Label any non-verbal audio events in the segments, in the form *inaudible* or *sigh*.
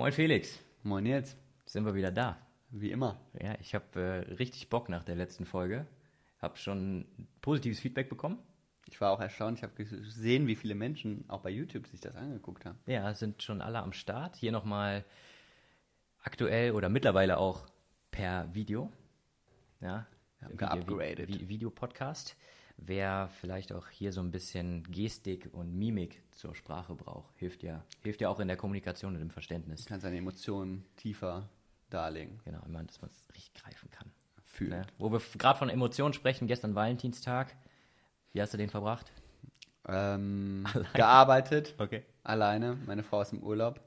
Moin Felix, Moin jetzt, sind wir wieder da. wie immer. Ja, ich habe äh, richtig Bock nach der letzten Folge. Habe schon positives Feedback bekommen. Ich war auch erstaunt, ich habe gesehen, wie viele Menschen auch bei YouTube sich das angeguckt haben. Ja, sind schon alle am Start. Hier nochmal aktuell oder mittlerweile auch per Video. Ja, haben Video- geupgradet. Wer vielleicht auch hier so ein bisschen Gestik und Mimik zur Sprache braucht, hilft ja, hilft ja auch in der Kommunikation und im Verständnis. Du kannst deine Emotionen tiefer darlegen, Genau, immer, dass man es richtig greifen kann. fühlen. Ne? Wo wir gerade von Emotionen sprechen, gestern Valentinstag. Wie hast du den verbracht? Ähm, *laughs* gearbeitet, Okay. alleine. Meine Frau ist im Urlaub.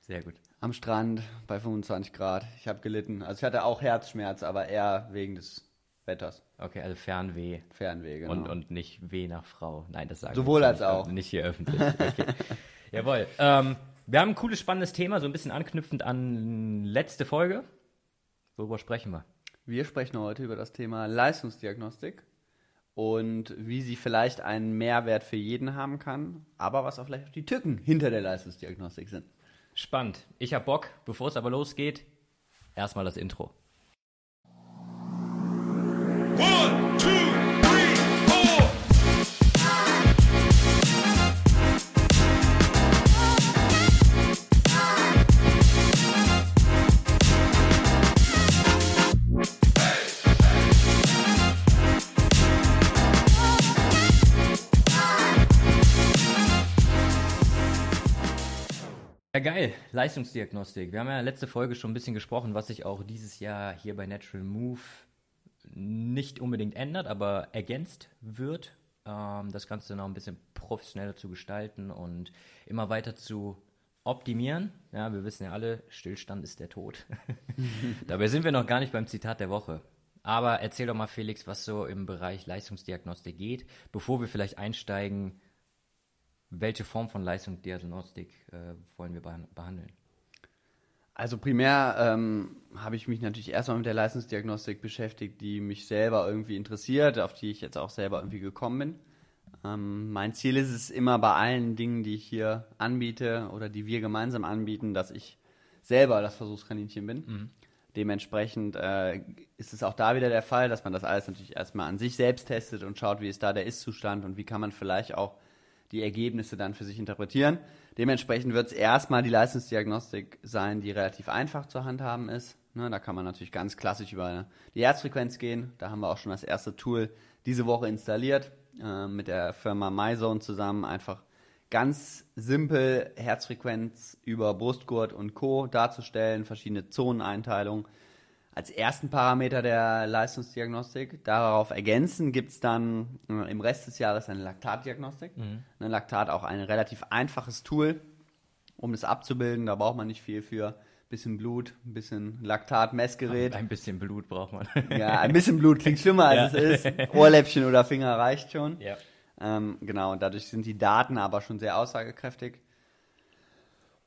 Sehr gut. Am Strand bei 25 Grad. Ich habe gelitten. Also ich hatte auch Herzschmerz, aber eher wegen des Wetters. Okay, also Fernweh Fernweh, genau. und, und nicht Weh nach Frau. Nein, das sagen Sowohl wir als nicht, auch. Nicht hier öffentlich. Okay. *laughs* Jawohl. Ähm, wir haben ein cooles, spannendes Thema, so ein bisschen anknüpfend an letzte Folge. Worüber sprechen wir? Wir sprechen heute über das Thema Leistungsdiagnostik und wie sie vielleicht einen Mehrwert für jeden haben kann, aber was auch vielleicht auch die Tücken hinter der Leistungsdiagnostik sind. Spannend. Ich hab Bock. Bevor es aber losgeht, erstmal das Intro. Ja, geil. Leistungsdiagnostik. Wir haben ja letzte Folge schon ein bisschen gesprochen, was sich auch dieses Jahr hier bei Natural Move nicht unbedingt ändert, aber ergänzt wird. Ähm, das Ganze noch ein bisschen professioneller zu gestalten und immer weiter zu optimieren. Ja, wir wissen ja alle, Stillstand ist der Tod. *laughs* Dabei sind wir noch gar nicht beim Zitat der Woche. Aber erzähl doch mal, Felix, was so im Bereich Leistungsdiagnostik geht, bevor wir vielleicht einsteigen, welche Form von Leistungsdiagnostik äh, wollen wir behand- behandeln? Also primär ähm, habe ich mich natürlich erstmal mit der Leistungsdiagnostik beschäftigt, die mich selber irgendwie interessiert, auf die ich jetzt auch selber irgendwie gekommen bin. Ähm, mein Ziel ist es immer bei allen Dingen, die ich hier anbiete oder die wir gemeinsam anbieten, dass ich selber das Versuchskaninchen bin. Dementsprechend äh, ist es auch da wieder der Fall, dass man das alles natürlich erstmal an sich selbst testet und schaut, wie ist da der Ist-Zustand und wie kann man vielleicht auch die Ergebnisse dann für sich interpretieren. Dementsprechend wird es erstmal die Leistungsdiagnostik sein, die relativ einfach zu handhaben ist. Ne, da kann man natürlich ganz klassisch über die Herzfrequenz gehen. Da haben wir auch schon das erste Tool diese Woche installiert äh, mit der Firma MyZone zusammen. Einfach ganz simpel Herzfrequenz über Brustgurt und Co. darzustellen, verschiedene Zoneneinteilungen als ersten Parameter der Leistungsdiagnostik. Darauf ergänzen gibt es dann äh, im Rest des Jahres eine Laktatdiagnostik. Ne, Laktat auch ein relativ einfaches Tool, um das abzubilden. Da braucht man nicht viel für. Bisschen Blut, ein bisschen Laktatmessgerät. Ein bisschen Blut braucht man. *laughs* Ja, ein bisschen Blut klingt schlimmer als es ist. Ohrläppchen oder Finger reicht schon. ja. Ähm, genau, und dadurch sind die Daten aber schon sehr aussagekräftig.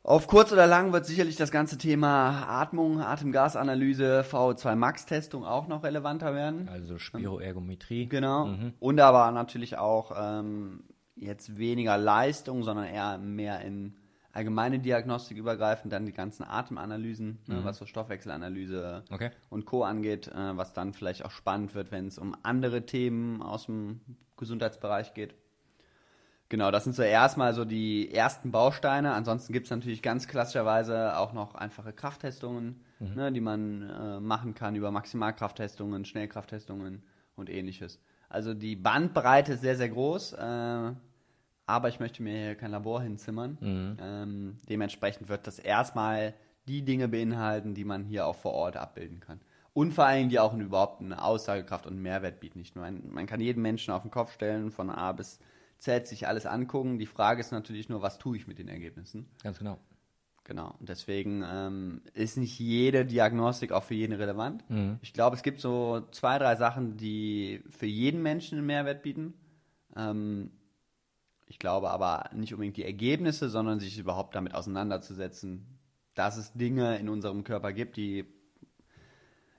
Auf kurz oder lang wird sicherlich das ganze Thema Atmung, Atemgasanalyse, VO2 Max-Testung auch noch relevanter werden. Also Spiroergometrie. Genau. Und aber natürlich auch ähm, jetzt weniger Leistung, sondern eher mehr in allgemeine Diagnostik übergreifend, dann die ganzen Atemanalysen, ne, was so Stoffwechselanalyse Okay. und Co. angeht, äh, was dann vielleicht auch spannend wird, wenn es um andere Themen aus dem Gesundheitsbereich geht. Genau, das sind so erstmal so die ersten Bausteine. Ansonsten gibt es natürlich ganz klassischerweise auch noch einfache Krafttestungen, ne, die man äh, machen kann über Maximalkrafttestungen, Schnellkrafttestungen und ähnliches. Also die Bandbreite ist sehr, sehr groß, äh, aber ich möchte mir hier kein Labor hinzimmern. Ähm, dementsprechend wird das erstmal die Dinge beinhalten, die man hier auch vor Ort abbilden kann. Und vor allem, die auch überhaupt eine Aussagekraft und einen Mehrwert bieten. Nicht nur man kann jeden Menschen auf den Kopf stellen, von A bis Z sich alles angucken. Die Frage ist natürlich nur, was tue ich mit den Ergebnissen? Ganz genau. Genau. Und deswegen ähm, ist nicht jede Diagnostik auch für jeden relevant. Ich glaube, es gibt so zwei, drei Sachen, die für jeden Menschen einen Mehrwert bieten. Ähm, ich glaube aber nicht unbedingt die Ergebnisse, sondern sich überhaupt damit auseinanderzusetzen, dass es Dinge in unserem Körper gibt, die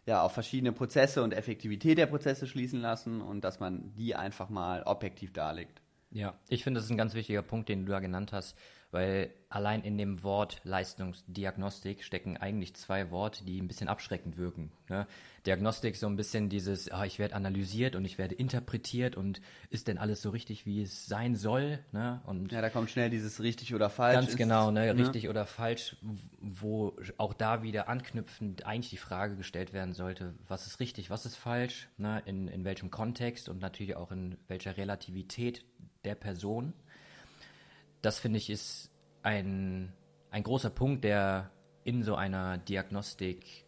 ja auf verschiedene Prozesse und Effektivität der Prozesse schließen lassen und dass man die einfach mal objektiv darlegt. Ja, ich finde, das ist ein ganz wichtiger Punkt, den du da genannt hast, weil allein in dem Wort Leistungsdiagnostik stecken eigentlich zwei Worte, die ein bisschen abschreckend wirken. Ne? Diagnostik so ein bisschen dieses, ah, ich werde analysiert und ich werde interpretiert und ist denn alles so richtig, wie es sein soll? Ne? Und Ja, da kommt schnell dieses richtig oder falsch. Ganz ist, genau, ne, richtig oder falsch, wo auch da wieder anknüpfend eigentlich die Frage gestellt werden sollte, was ist richtig, was ist falsch, ne, in, in welchem Kontext und natürlich auch in welcher Relativität der Person. Das finde ich ist ein, ein großer Punkt, der in so einer Diagnostik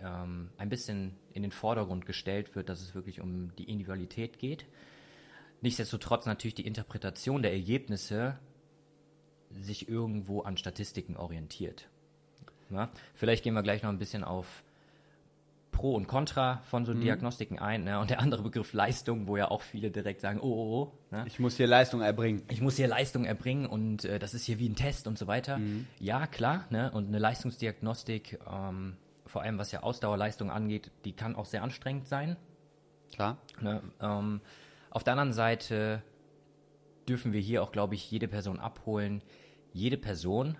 ähm, ein bisschen in den Vordergrund gestellt wird, dass es wirklich um die Individualität geht. Nichtsdestotrotz natürlich die Interpretation der Ergebnisse sich irgendwo an Statistiken orientiert. Ja? Vielleicht gehen wir gleich noch ein bisschen auf Pro und Contra von so Diagnostiken ein. Ne? Und der andere Begriff Leistung, wo ja auch viele direkt sagen, oh, oh, oh. Ne? Ich muss hier Leistung erbringen. ich muss hier Leistung erbringen und äh, das ist hier wie ein Test und so weiter. Ja, klar, ne? Und eine Leistungsdiagnostik, ähm, vor allem was ja Ausdauerleistung angeht, die kann auch sehr anstrengend sein. Klar. Ne? Ähm, auf der anderen Seite dürfen wir hier auch, glaube ich, jede Person abholen. Jede Person,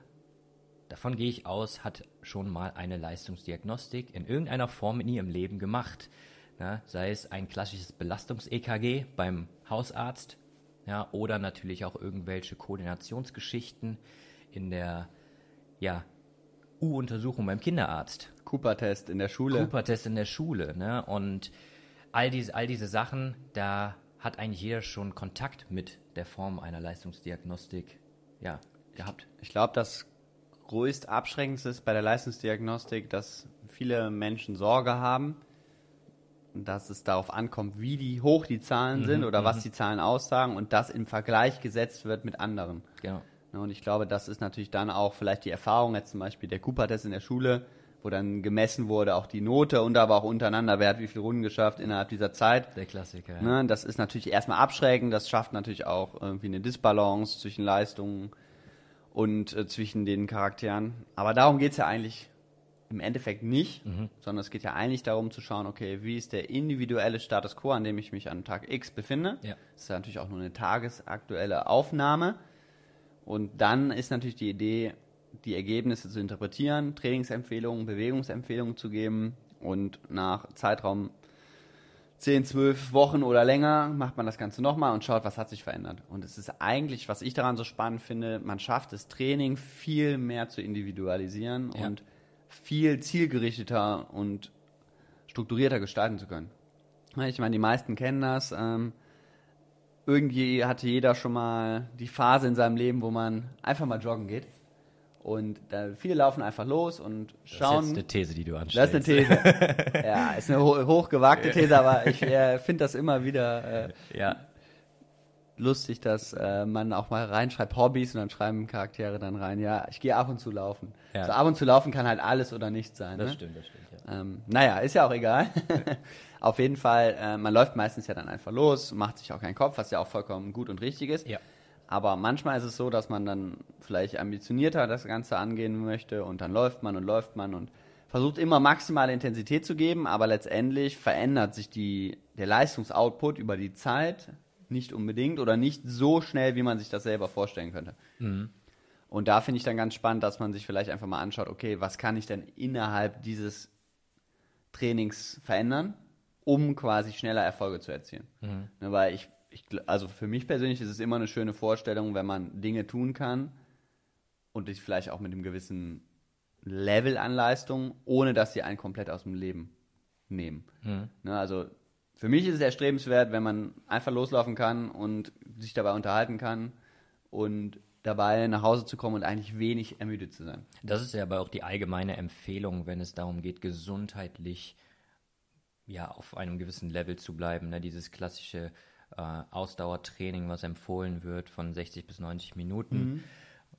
davon gehe ich aus, hat schon mal eine Leistungsdiagnostik in irgendeiner Form in ihrem Leben gemacht. Ne? Sei es ein klassisches Belastungs-EKG beim Hausarzt ja, oder natürlich auch irgendwelche Koordinationsgeschichten in der ja, U-Untersuchung beim Kinderarzt. Cooper-Test in der Schule. Cooper-Test in der Schule, ne? Und all diese, all diese Sachen, da hat eigentlich jeder schon Kontakt mit der Form einer Leistungsdiagnostik, ja, gehabt. Ich glaube, das größt abschreckendste ist bei der Leistungsdiagnostik, dass viele Menschen Sorge haben, dass es darauf ankommt, wie die hoch die Zahlen sind oder was die Zahlen aussagen und das im Vergleich gesetzt wird mit anderen. Genau. Ja, Und ich glaube, das ist natürlich dann auch vielleicht die Erfahrung, jetzt zum Beispiel der Cooper-Test in der Schule, wo dann gemessen wurde, auch die Note und aber auch untereinander, wer hat wie viele Runden geschafft innerhalb dieser Zeit. Der Klassiker. Ja. Ne, das ist natürlich erstmal abschreckend, das schafft natürlich auch irgendwie eine Disbalance zwischen Leistungen und äh, zwischen den Charakteren. Aber darum geht es ja eigentlich im Endeffekt nicht, sondern es geht ja eigentlich darum zu schauen, okay, wie ist der individuelle Status quo, an dem ich mich an Tag X befinde. Ja. Das ist ja natürlich auch nur eine tagesaktuelle Aufnahme. Und dann ist natürlich die Idee, die Ergebnisse zu interpretieren, Trainingsempfehlungen, Bewegungsempfehlungen zu geben und nach Zeitraum 10, 12 Wochen oder länger macht man das Ganze nochmal und schaut, was hat sich verändert. Und es ist eigentlich, was ich daran so spannend finde, man schafft es, Training viel mehr zu individualisieren Ja. und viel zielgerichteter und strukturierter gestalten zu können. Ich meine, die meisten kennen das. Ähm, irgendwie hatte jeder schon mal die Phase in seinem Leben, wo man einfach mal joggen geht. Und da, viele laufen einfach los und Das ist schauen. eine These, die du Das anstellst. ist eine These. *laughs* ja, ist eine ho hochgewagte These, aber ich äh, finde das immer wieder äh, Ja, lustig, dass äh, man auch mal reinschreibt Hobbys und dann schreiben Charaktere dann rein, ja, ich gehe ab und zu laufen. Ja. So ab und zu laufen kann halt alles oder nichts sein. das ne? stimmt, das stimmt. Ja. Ähm, naja, ist ja auch egal. *laughs* Auf jeden Fall, äh, man läuft meistens ja dann einfach los, macht sich auch keinen Kopf, was ja auch vollkommen gut und richtig ist. Ja. Aber manchmal ist es so, dass man dann vielleicht ambitionierter das Ganze angehen möchte und dann läuft man und läuft man und versucht immer maximale Intensität zu geben, aber letztendlich verändert sich die, der Leistungsoutput über die Zeit nicht unbedingt oder nicht so schnell, wie man sich das selber vorstellen könnte. Und da finde ich dann ganz spannend, dass man sich vielleicht einfach mal anschaut, okay, was kann ich denn innerhalb dieses Trainings verändern, um quasi schneller Erfolge zu erzielen. Ne, weil ich, ich, also für mich persönlich ist es immer eine schöne Vorstellung, wenn man Dinge tun kann und ich vielleicht auch mit einem gewissen Level an Leistung, ohne dass sie einen komplett aus dem Leben nehmen. Ne, also für mich ist es erstrebenswert, wenn man einfach loslaufen kann und sich dabei unterhalten kann und dabei nach Hause zu kommen und eigentlich wenig ermüdet zu sein. Das ist ja aber auch die allgemeine Empfehlung, wenn es darum geht, gesundheitlich ja auf einem gewissen Level zu bleiben. Ne? Dieses klassische äh, Ausdauertraining, was empfohlen wird von 60 bis 90 Minuten,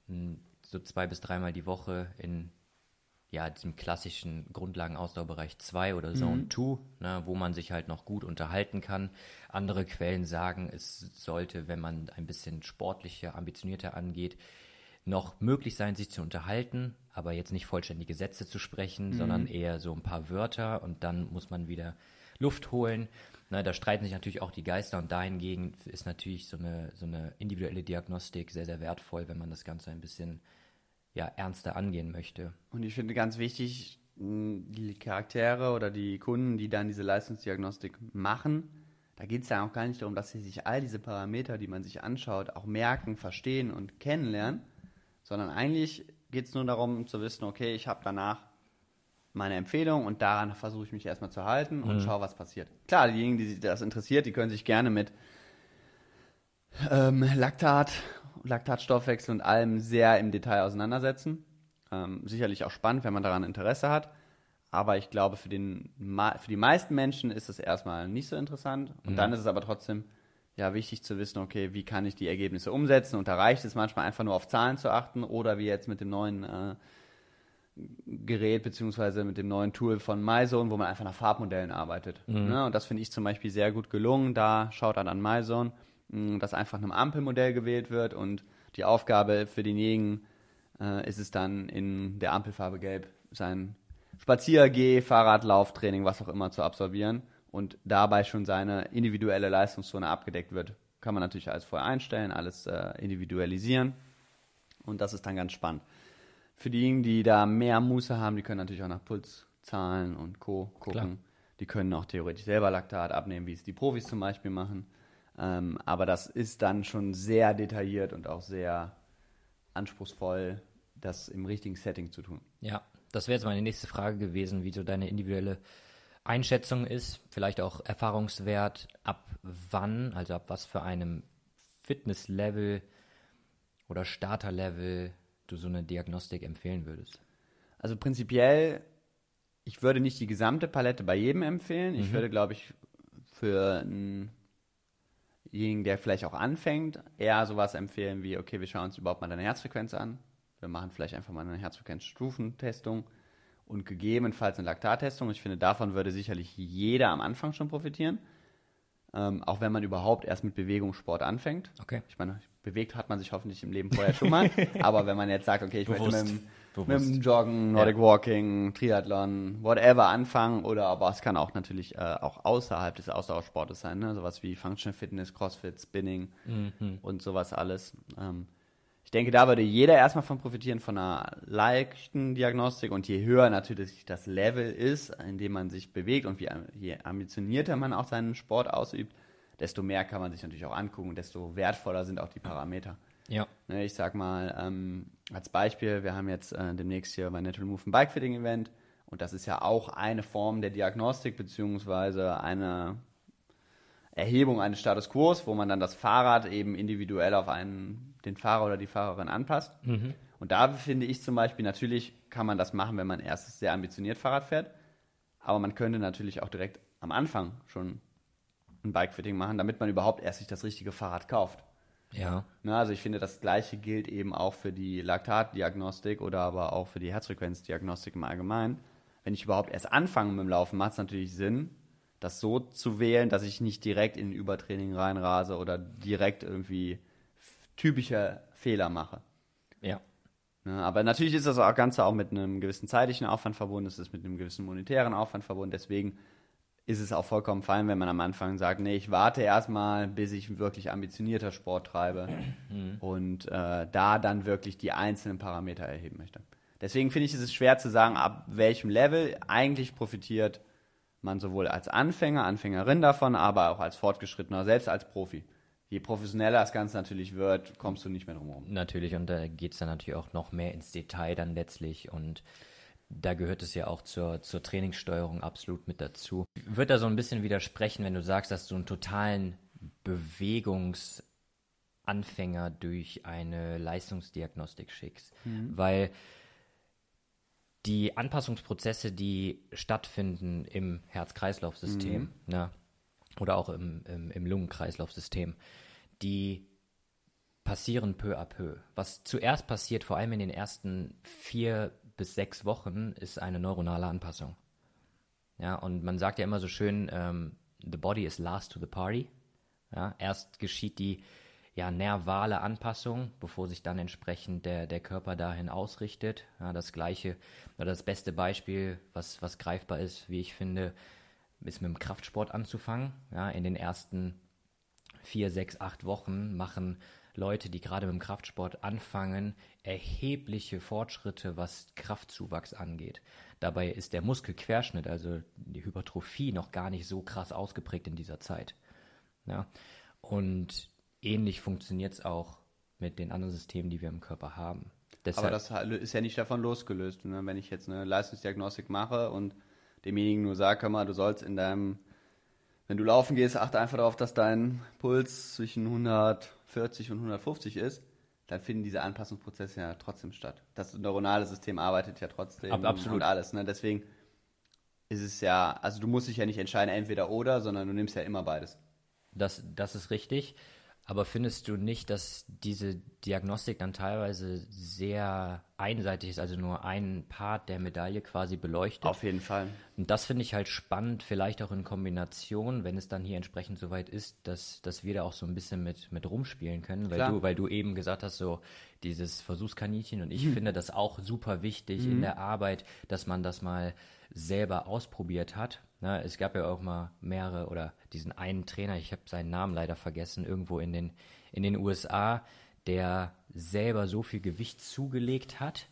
Mm, so zwei bis dreimal die Woche in ja, diesem klassischen Grundlagenausdauerbereich 2 oder Zone 2, ne, wo man sich halt noch gut unterhalten kann. Andere Quellen sagen, es sollte, wenn man ein bisschen sportlicher, ambitionierter angeht, noch möglich sein, sich zu unterhalten, aber jetzt nicht vollständige Sätze zu sprechen, sondern eher so ein paar Wörter und dann muss man wieder Luft holen. Na, da streiten sich natürlich auch die Geister und dahingegen ist natürlich so eine, so eine individuelle Diagnostik sehr, sehr wertvoll, wenn man das Ganze ein bisschen ja, ernster angehen möchte. Und ich finde ganz wichtig, die Charaktere oder die Kunden, die dann diese Leistungsdiagnostik machen, da geht es ja auch gar nicht darum, dass sie sich all diese Parameter, die man sich anschaut, auch merken, verstehen und kennenlernen, sondern eigentlich geht es nur darum zu wissen, okay, ich habe danach meine Empfehlung und daran versuche ich mich erstmal zu halten und schaue, was passiert. Klar, diejenigen, die sich das interessiert, die können sich gerne mit ähm, Laktat, Laktatstoffwechsel und allem sehr im Detail auseinandersetzen. Ähm, sicherlich auch spannend, wenn man daran Interesse hat. Aber ich glaube, für, den, für die meisten Menschen ist es erstmal nicht so interessant. Und dann ist es aber trotzdem ja, wichtig zu wissen, okay, wie kann ich die Ergebnisse umsetzen? Und da reicht es manchmal einfach nur auf Zahlen zu achten oder wie jetzt mit dem neuen äh, Gerät beziehungsweise mit dem neuen Tool von MyZone, wo man einfach nach Farbmodellen arbeitet. Ne? Und das finde ich zum Beispiel sehr gut gelungen. Da schaut dann an MyZone, dass einfach einem Ampelmodell gewählt wird und die Aufgabe für denjenigen äh, ist es dann in der Ampelfarbe Gelb sein Spaziergeh, Fahrrad, Lauftraining, was auch immer zu absolvieren und dabei schon seine individuelle Leistungszone abgedeckt wird. Kann man natürlich alles vorher einstellen, alles äh, individualisieren und das ist dann ganz spannend. Für diejenigen, die da mehr Muße haben, die können natürlich auch nach Pulszahlen und Co. gucken. Klar. Die können auch theoretisch selber Laktat abnehmen, wie es die Profis zum Beispiel machen. Ähm, aber das ist dann schon sehr detailliert und auch sehr anspruchsvoll, das im richtigen Setting zu tun. Ja, das wäre jetzt meine nächste Frage gewesen, wie so deine individuelle Einschätzung ist, vielleicht auch Erfahrungswert, ab wann, also ab was für einem Fitnesslevel oder Starterlevel du so eine Diagnostik empfehlen würdest. Also prinzipiell, ich würde nicht die gesamte Palette bei jedem empfehlen. Ich würde, glaube ich, für denjenigen, der vielleicht auch anfängt, eher sowas empfehlen wie, okay, wir schauen uns überhaupt mal deine Herzfrequenz an. Wir machen vielleicht einfach mal eine Herzfrequenzstufentestung und gegebenenfalls eine Laktattestung. Ich finde, davon würde sicherlich jeder am Anfang schon profitieren. Ähm, auch wenn man überhaupt erst mit Bewegungssport anfängt. Okay. Ich meine, bewegt hat man sich hoffentlich im Leben vorher schon mal. *laughs* aber wenn man jetzt sagt, okay, ich Bewusst. möchte mit, dem- mit dem Joggen, Nordic Walking, Triathlon, whatever anfangen oder aber es kann auch natürlich äh, auch außerhalb des Ausdauersportes sein, ne? sowas wie Functional Fitness, Crossfit, Spinning und sowas alles. Ähm, ich denke, da würde jeder erstmal von profitieren, von einer leichten Diagnostik und je höher natürlich das Level ist, in dem man sich bewegt und wie, je ambitionierter man auch seinen Sport ausübt, desto mehr kann man sich natürlich auch angucken und desto wertvoller sind auch die Parameter. Ja. Ne, ich sag mal, ähm, als Beispiel, wir haben jetzt äh, demnächst hier bei Natural Move ein Bikefitting-Event und das ist ja auch eine Form der Diagnostik beziehungsweise eine Erhebung eines Status Quo, wo man dann das Fahrrad eben individuell auf einen, den Fahrer oder die Fahrerin anpasst. Und da finde ich zum Beispiel, natürlich kann man das machen, wenn man erst sehr ambitioniert Fahrrad fährt, aber man könnte natürlich auch direkt am Anfang schon ein Bikefitting machen, damit man überhaupt erst sich das richtige Fahrrad kauft. Ja. Ne, also ich finde, das Gleiche gilt eben auch für die Laktatdiagnostik oder aber auch für die Herzfrequenzdiagnostik im Allgemeinen. Wenn ich überhaupt erst anfange mit dem Laufen, macht es natürlich Sinn, das so zu wählen, dass ich nicht direkt in Übertraining reinrase oder direkt irgendwie typische Fehler mache. Ja. Ne, aber natürlich ist das Ganze auch mit einem gewissen zeitlichen Aufwand verbunden, es ist mit einem gewissen monetären Aufwand verbunden, deswegen ist es auch vollkommen fein, wenn man am Anfang sagt, nee, ich warte erstmal, bis ich wirklich ambitionierter Sport treibe *clears throat* und äh, da dann wirklich die einzelnen Parameter erheben möchte. Deswegen finde ich es ist schwer zu sagen, ab welchem Level eigentlich profitiert man sowohl als Anfänger, Anfängerin davon, aber auch als Fortgeschrittener, selbst als Profi. Je professioneller das Ganze natürlich wird, kommst du nicht mehr drum herum. Natürlich, und da geht es dann natürlich auch noch mehr ins Detail dann letztlich und da gehört es ja auch zur, zur Trainingssteuerung absolut mit dazu. Ich würde da so ein bisschen widersprechen, wenn du sagst, dass du einen totalen Bewegungsanfänger durch eine Leistungsdiagnostik schickst, weil die Anpassungsprozesse, die stattfinden im Herz-Kreislauf-System ne, oder auch im, im, im Lungenkreislauf-System, die passieren peu à peu. Was zuerst passiert, vor allem in den ersten vier bis sechs Wochen, ist eine neuronale Anpassung. Ja, und man sagt ja immer so schön, ähm, the body is last to the party. Ja, erst geschieht die ja, nervale Anpassung, bevor sich dann entsprechend der, der Körper dahin ausrichtet. Ja, das gleiche oder das beste Beispiel, was, was greifbar ist, wie ich finde, ist mit dem Kraftsport anzufangen. Ja, in den ersten vier, sechs, acht Wochen machen Leute, die gerade mit dem Kraftsport anfangen, erhebliche Fortschritte, was Kraftzuwachs angeht. Dabei ist der Muskelquerschnitt, also die Hypertrophie, noch gar nicht so krass ausgeprägt in dieser Zeit. Ja? Und ähnlich funktioniert es auch mit den anderen Systemen, die wir im Körper haben. Aber das ist ja nicht davon losgelöst. Ne? Wenn ich jetzt eine Leistungsdiagnostik mache und demjenigen nur sage, mal, du sollst in deinem, wenn du laufen gehst, achte einfach darauf, dass dein Puls zwischen 140 und 150 ist, dann finden diese Anpassungsprozesse ja trotzdem statt. Das neuronale System arbeitet ja trotzdem Ab, absolut. und alles. Ne? Deswegen ist es ja, also du musst dich ja nicht entscheiden, entweder oder, sondern du nimmst ja immer beides. Das, das ist richtig. Aber findest du nicht, dass diese Diagnostik dann teilweise sehr einseitig ist, also nur einen Part der Medaille quasi beleuchtet? Auf jeden Fall. Und das finde ich halt spannend, vielleicht auch in Kombination, wenn es dann hier entsprechend soweit ist, dass, dass wir da auch so ein bisschen mit, mit rumspielen können, weil Klar. du, weil du eben gesagt hast, so dieses Versuchskaninchen und ich finde das auch super wichtig in der Arbeit, dass man das mal selber ausprobiert hat. Na, es gab ja auch mal mehrere oder diesen einen Trainer, ich habe seinen Namen leider vergessen, irgendwo in den, in den USA, der selber so viel Gewicht zugelegt hat,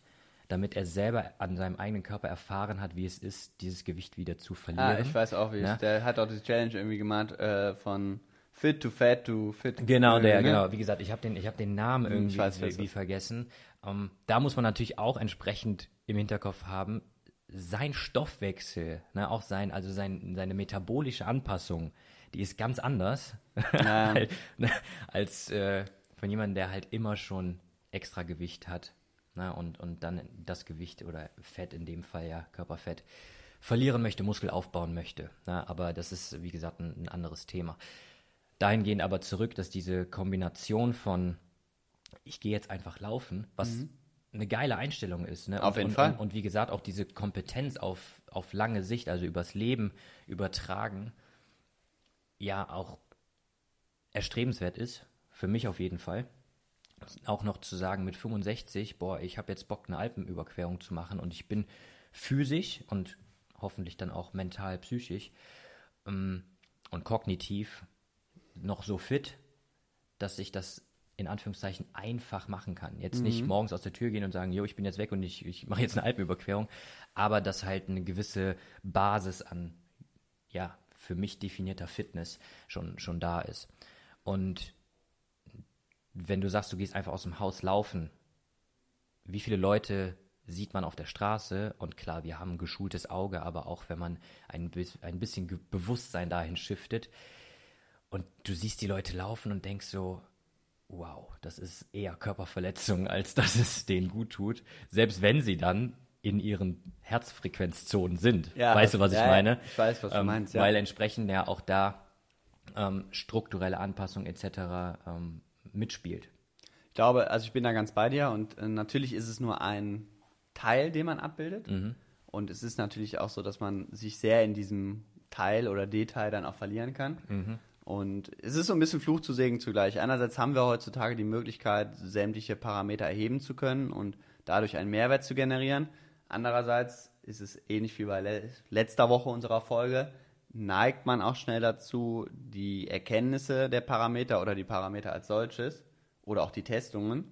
damit er selber an seinem eigenen Körper erfahren hat, wie es ist, dieses Gewicht wieder zu verlieren. Ah, ich weiß auch, wie Ne? es Der hat auch die Challenge irgendwie gemacht, äh, von fit to fat to fit. Genau, der, ne? genau. Wie gesagt, ich habe den, ich hab den Namen irgendwie ich weiß, wer es wie ist. vergessen. Ähm, da muss man natürlich auch entsprechend im Hinterkopf haben, sein Stoffwechsel, ne, auch sein, also sein, seine metabolische Anpassung, die ist ganz anders *laughs* Ja. als, ne, als äh, von jemandem, der halt immer schon extra Gewicht hat ne, und, und dann das Gewicht oder Fett in dem Fall ja, Körperfett, verlieren möchte, Muskel aufbauen möchte. Ne, aber das ist, wie gesagt, ein, ein anderes Thema. Dahingehend aber zurück, dass diese Kombination von ich gehe jetzt einfach laufen, was eine geile Einstellung ist. Ne? Mhm. Auf und, jeden und, Fall. Und, und wie gesagt, auch diese Kompetenz auf, auf lange Sicht, also übers Leben übertragen, ja auch erstrebenswert ist. Für mich auf jeden Fall. Auch noch zu sagen mit 65, boah, ich habe jetzt Bock, eine Alpenüberquerung zu machen und ich bin physisch und hoffentlich dann auch mental, psychisch ähm, und kognitiv noch so fit, dass ich das in Anführungszeichen einfach machen kann. Jetzt nicht Mhm. morgens aus der Tür gehen und sagen, jo, ich bin jetzt weg und ich, ich mache jetzt eine Alpenüberquerung, aber dass halt eine gewisse Basis an, ja, für mich definierter Fitness schon, schon da ist. Und wenn du sagst, du gehst einfach aus dem Haus laufen, wie viele Leute sieht man auf der Straße? Und klar, wir haben ein geschultes Auge, aber auch wenn man ein, ein bisschen Bewusstsein dahin shiftet und du siehst die Leute laufen und denkst so, wow, das ist eher Körperverletzung, als dass es denen gut tut. Selbst wenn sie dann in ihren Herzfrequenzzonen sind. Ja, weißt du, was ich ja, ja, meine? ich weiß, was du ähm, meinst, ja. Weil entsprechend ja auch da ähm, strukturelle Anpassung etc. Ähm, mitspielt. Ich glaube, also ich bin da ganz bei dir und äh, natürlich ist es nur ein Teil, den man abbildet. Und es ist natürlich auch so, dass man sich sehr in diesem Teil oder Detail dann auch verlieren kann. Und es ist so ein bisschen Fluch zu Segen zugleich. Einerseits haben wir heutzutage die Möglichkeit, sämtliche Parameter erheben zu können und dadurch einen Mehrwert zu generieren. Andererseits ist es ähnlich wie bei le letzter Woche unserer Folge, neigt man auch schnell dazu, die Erkenntnisse der Parameter oder die Parameter als solches oder auch die Testungen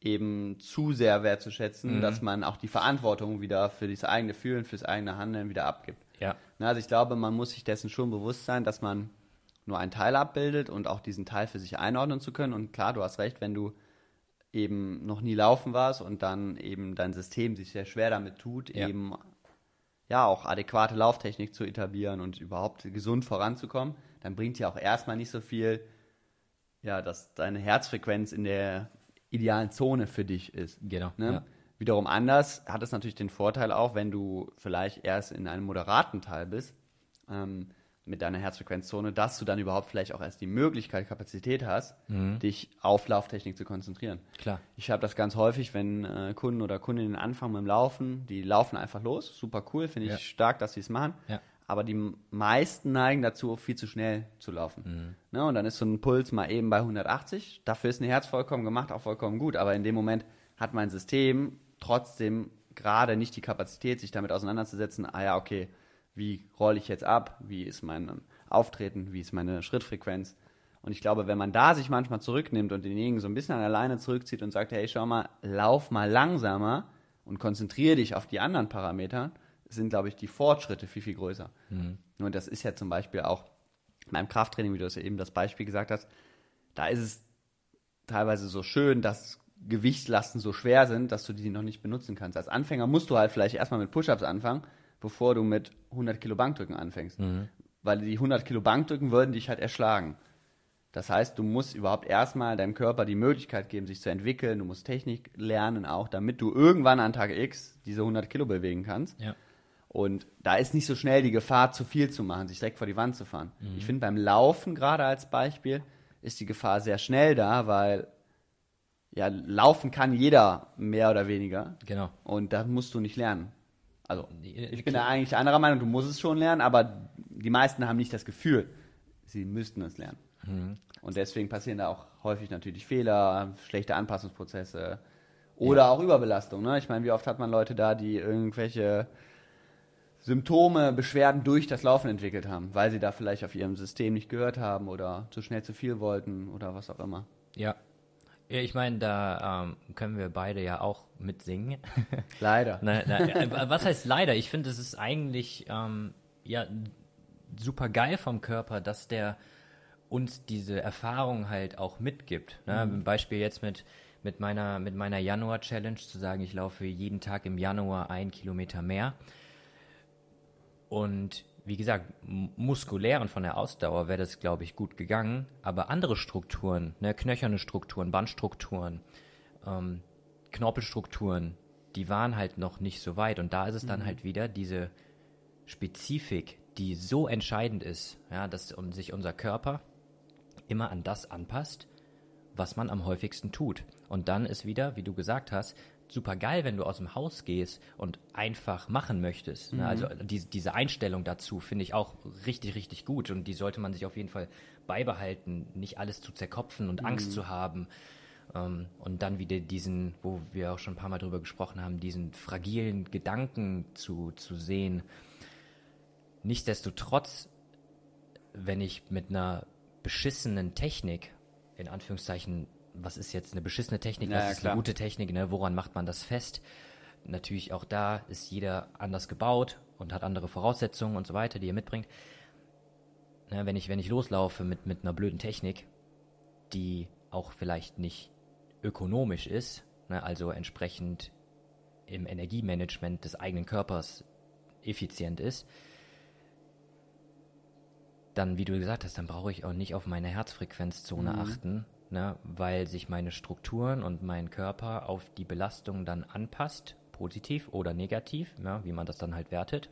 eben zu sehr wertzuschätzen, dass man auch die Verantwortung wieder für das eigene Fühlen, fürs eigene Handeln wieder abgibt. Na, also ich glaube, man muss sich dessen schon bewusst sein, dass man nur einen Teil abbildet und auch diesen Teil für sich einordnen zu können. Und klar, du hast recht, wenn du eben noch nie laufen warst und dann eben dein System sich sehr schwer damit tut, Ja. eben ja auch adäquate Lauftechnik zu etablieren und überhaupt gesund voranzukommen, dann bringt dir auch erstmal nicht so viel, ja, dass deine Herzfrequenz in der idealen Zone für dich ist. Genau, Ne? ja. Wiederum anders hat es natürlich den Vorteil auch, wenn du vielleicht erst in einem moderaten Teil bist, ähm, mit deiner Herzfrequenzzone, dass du dann überhaupt vielleicht auch erst die Möglichkeit, Kapazität hast, dich auf Lauftechnik zu konzentrieren. Klar. Ich habe das ganz häufig, wenn äh, Kunden oder Kundinnen anfangen mit dem Laufen, die laufen einfach los, super cool, finde ich Ja. stark, dass sie es machen. Ja. Aber die meisten neigen dazu, viel zu schnell zu laufen. Ne, und dann ist so ein Puls mal eben bei 180. Dafür ist ein Herz vollkommen gemacht, auch vollkommen gut. Aber in dem Moment hat mein System trotzdem gerade nicht die Kapazität, sich damit auseinanderzusetzen. Ah ja, okay, wie rolle ich jetzt ab, wie ist mein Auftreten, wie ist meine Schrittfrequenz. Und ich glaube, wenn man da sich manchmal zurücknimmt und denjenigen so ein bisschen an der Leine zurückzieht und sagt, hey, schau mal, lauf mal langsamer und konzentriere dich auf die anderen Parameter, sind, glaube ich, die Fortschritte viel, viel größer. Und das ist ja zum Beispiel auch beim Krafttraining, wie du es eben das Beispiel gesagt hast, da ist es teilweise so schön, dass Gewichtslasten so schwer sind, dass du die noch nicht benutzen kannst. Als Anfänger musst du halt vielleicht erstmal mit Push-Ups anfangen, bevor du mit 100 Kilo Bankdrücken anfängst. Weil die 100 Kilo Bankdrücken würden dich halt erschlagen. Das heißt, du musst überhaupt erstmal deinem Körper die Möglichkeit geben, sich zu entwickeln. Du musst Technik lernen auch, damit du irgendwann an Tag X diese 100 Kilo bewegen kannst. Ja. Und da ist nicht so schnell die Gefahr, zu viel zu machen, sich direkt vor die Wand zu fahren. Ich finde, beim Laufen gerade als Beispiel ist die Gefahr sehr schnell da, weil ja, laufen kann jeder mehr oder weniger. Genau. Und da musst du nicht lernen. Also, ich bin da eigentlich anderer Meinung, du musst es schon lernen, aber die meisten haben nicht das Gefühl, sie müssten es lernen. Und deswegen passieren da auch häufig natürlich Fehler, schlechte Anpassungsprozesse oder auch Überbelastung. Ne? Ich meine, wie oft hat man Leute da, die irgendwelche Symptome, Beschwerden durch das Laufen entwickelt haben, weil sie da vielleicht auf ihrem System nicht gehört haben oder zu schnell zu viel wollten oder was auch immer. Ja. Ja, ich meine, da ähm, können wir beide ja auch mitsingen. *laughs* Leider. Na, na, äh, was heißt leider? Ich finde, es ist eigentlich ähm, ja super geil vom Körper, dass der uns diese Erfahrung halt auch mitgibt. Ne? Ein Beispiel jetzt mit mit meiner mit meiner Januar Challenge zu sagen, ich laufe jeden Tag im Januar ein Kilometer mehr. Und wie gesagt, muskulär und von der Ausdauer wäre das, glaube ich, gut gegangen. Aber andere Strukturen, ne, knöcherne Strukturen, Bandstrukturen, ähm, Knorpelstrukturen, die waren halt noch nicht so weit. Und da ist es dann halt wieder diese Spezifik, die so entscheidend ist, ja, dass sich unser Körper immer an das anpasst, was man am häufigsten tut. Und dann ist wieder, wie du gesagt hast, super geil, wenn du aus dem Haus gehst und einfach machen möchtest. Ne? Also die, diese Einstellung dazu finde ich auch richtig, richtig gut und die sollte man sich auf jeden Fall beibehalten, nicht alles zu zerkopfen und Angst zu haben. Ähm, und dann wieder diesen, wo wir auch schon ein paar Mal drüber gesprochen haben, diesen fragilen Gedanken zu, zu sehen. Nichtsdestotrotz, wenn ich mit einer beschissenen Technik, in Anführungszeichen, was ist jetzt eine beschissene Technik, Ja, was ist klar. eine gute Technik, ne? woran macht man das fest? Natürlich auch da ist jeder anders gebaut und hat andere Voraussetzungen und so weiter, die er mitbringt. Ne, wenn, ich, wenn ich loslaufe mit, mit einer blöden Technik, die auch vielleicht nicht ökonomisch ist, ne, also entsprechend im Energiemanagement des eigenen Körpers effizient ist, dann, wie du gesagt hast, dann brauche ich auch nicht auf meine Herzfrequenzzone achten, ne, weil sich meine Strukturen und mein Körper auf die Belastung dann anpasst, positiv oder negativ, ja, wie man das dann halt wertet.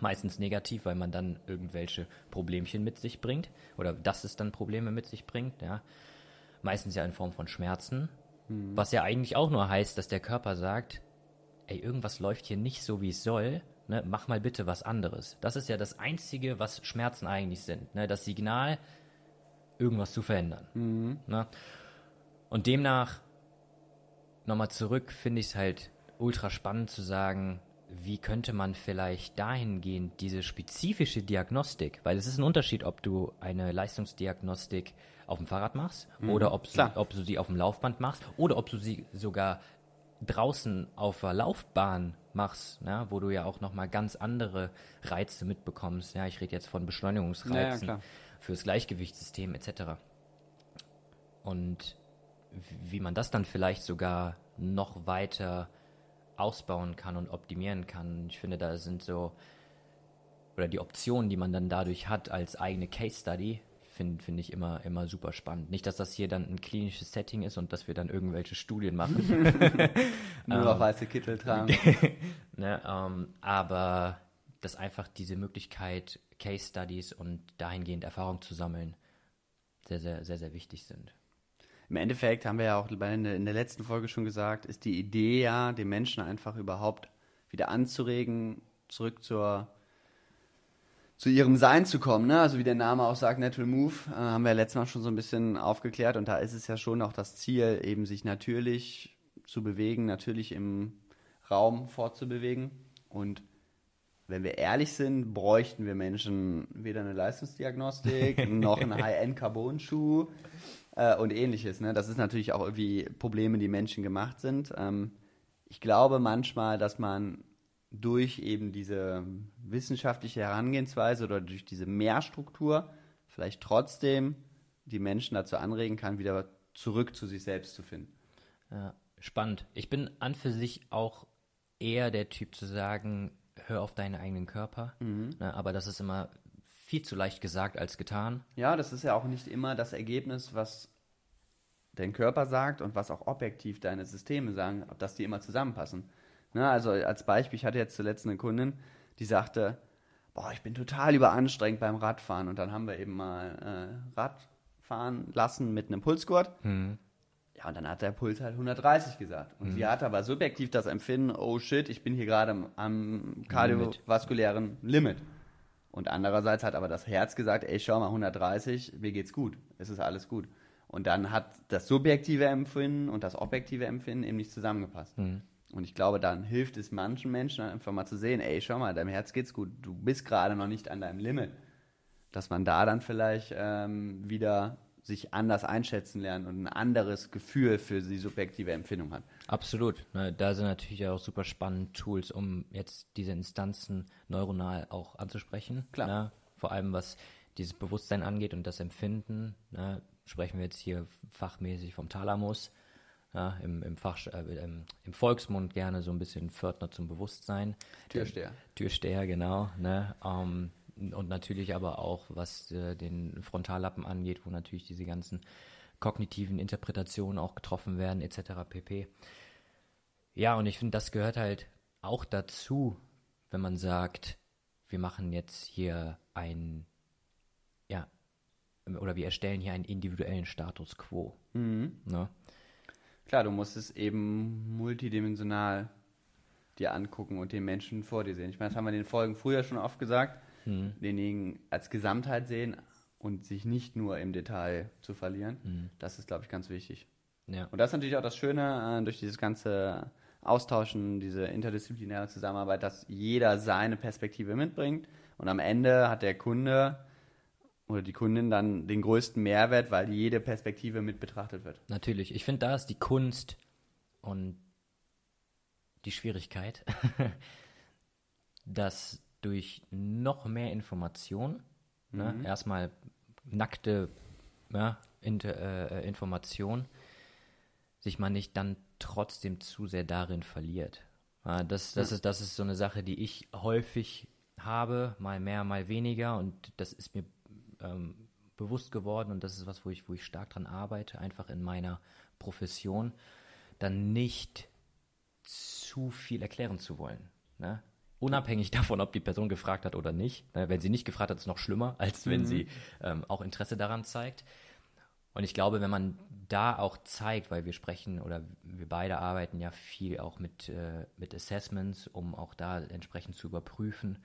Meistens negativ, weil man dann irgendwelche Problemchen mit sich bringt oder dass es dann Probleme mit sich bringt, ja. Meistens ja in Form von Schmerzen, was ja eigentlich auch nur heißt, dass der Körper sagt, ey, irgendwas läuft hier nicht so, wie es soll, ne, mach mal bitte was anderes. Das ist ja das Einzige, was Schmerzen eigentlich sind, ne, das Signal, irgendwas zu verändern. Ne? Und demnach, nochmal zurück, finde ich es halt ultra spannend zu sagen, wie könnte man vielleicht dahingehend diese spezifische Diagnostik, weil es ist ein Unterschied, ob du eine Leistungsdiagnostik auf dem Fahrrad machst oder ob, du, ob du sie auf dem Laufband machst oder ob du sie sogar draußen auf der Laufbahn machst, ne, wo du ja auch nochmal ganz andere Reize mitbekommst. Ja, ich rede jetzt von Beschleunigungsreizen klar. Fürs Gleichgewichtssystem etc. Und wie man das dann vielleicht sogar noch weiter ausbauen kann und optimieren kann. Ich finde, da sind so, oder die Optionen, die man dann dadurch hat als eigene Case Study, finde find ich immer, immer super spannend. Nicht, dass das hier dann ein klinisches Setting ist und dass wir dann irgendwelche Studien machen. *laughs* Nur *laughs* noch weiße Kittel tragen. *laughs* ne, ähm, aber dass einfach diese Möglichkeit, Case Studies und dahingehend Erfahrung zu sammeln, sehr, sehr, sehr, sehr wichtig sind. Im Endeffekt haben wir ja auch bei- in der in der letzten Folge schon gesagt, ist die Idee ja, den Menschen einfach überhaupt wieder anzuregen, zurück zur zu ihrem Sein zu kommen, ne? Also wie der Name auch sagt, Natural Move, äh, haben wir ja letztes Mal schon so ein bisschen aufgeklärt und da ist es ja schon auch das Ziel, eben sich natürlich zu bewegen, natürlich im Raum fortzubewegen und wenn wir ehrlich sind, bräuchten wir Menschen weder eine Leistungsdiagnostik *laughs* noch einen High-End-Carbon-Schuh äh, und ähnliches. Ne? Das ist natürlich auch irgendwie Probleme, die Menschen gemacht sind. Ähm, ich glaube manchmal, dass man durch eben diese wissenschaftliche Herangehensweise oder durch diese Mehrstruktur vielleicht trotzdem die Menschen dazu anregen kann, wieder zurück zu sich selbst zu finden. Ja, spannend. Ich bin an für sich auch eher der Typ zu sagen, hör auf deinen eigenen Körper. Ne, aber das ist immer viel zu leicht gesagt als getan. Ja, das ist ja auch nicht immer das Ergebnis, was dein Körper sagt und was auch objektiv deine Systeme sagen, dass die immer zusammenpassen. Ne, also als Beispiel, ich hatte jetzt zuletzt eine Kundin, die sagte, boah, ich bin total überanstrengend beim Radfahren und dann haben wir eben mal äh, Radfahren lassen mit einem Pulsgurt. Ja, und dann hat der Puls halt 130 gesagt. Und sie hatte aber subjektiv das Empfinden, oh shit, ich bin hier gerade am, am kardiovaskulären Limit. Und andererseits hat aber das Herz gesagt, ey, schau mal, 130, mir geht's gut, es ist alles gut. Und dann hat das subjektive Empfinden und das objektive Empfinden eben nicht zusammengepasst. Und ich glaube, dann hilft es manchen Menschen einfach mal zu sehen, ey, schau mal, deinem Herz geht's gut, du bist gerade noch nicht an deinem Limit. Dass man da dann vielleicht ähm, wieder sich anders einschätzen lernt und ein anderes Gefühl für die subjektive Empfindung hat. Absolut. Ne, da sind natürlich auch super spannende Tools, um jetzt diese Instanzen neuronal auch anzusprechen. Klar. Ne? Vor allem was dieses Bewusstsein angeht und das Empfinden. Ne? Sprechen wir jetzt hier fachmäßig vom Thalamus. Ja, im, im, Fach, äh, im, Im Volksmund gerne so ein bisschen Pförtner zum Bewusstsein. Türsteher. Türsteher, genau. Ne? Ähm, und natürlich aber auch, was äh, den Frontallappen angeht, wo natürlich diese ganzen kognitiven Interpretationen auch getroffen werden, etc. pp. Ja, und ich finde, das gehört halt auch dazu, wenn man sagt, wir machen jetzt hier ein, ja, oder wir erstellen hier einen individuellen Status quo. Ne? Klar, du musst es eben multidimensional dir angucken und den Menschen vor dir sehen. Ich meine, das haben wir in den Folgen früher schon oft gesagt, denjenigen als Gesamtheit sehen und sich nicht nur im Detail zu verlieren. Das ist, glaube ich, ganz wichtig. Ja. Und das ist natürlich auch das Schöne äh, durch dieses ganze Austauschen, diese interdisziplinäre Zusammenarbeit, dass jeder seine Perspektive mitbringt und am Ende hat der Kunde oder die Kundin dann den größten Mehrwert, weil jede Perspektive mit betrachtet wird. Natürlich. Ich finde, da ist die Kunst und die Schwierigkeit, *laughs* dass durch noch mehr Information, ne, erstmal nackte ja, Inter, äh, Information, sich man nicht dann trotzdem zu sehr darin verliert. Ja, das, das, ist, das ist so eine Sache, die ich häufig habe, mal mehr, mal weniger und das ist mir ähm, bewusst geworden und das ist was, wo ich, wo ich stark dran arbeite, einfach in meiner Profession, dann nicht zu viel erklären zu wollen. Ne? Unabhängig davon, ob die Person gefragt hat oder nicht. Ne? Wenn sie nicht gefragt hat, ist es noch schlimmer, *laughs* als wenn sie ähm, auch Interesse daran zeigt. Und ich glaube, wenn man da auch zeigt, weil wir sprechen oder wir beide arbeiten ja viel auch mit, äh, mit Assessments, um auch da entsprechend zu überprüfen,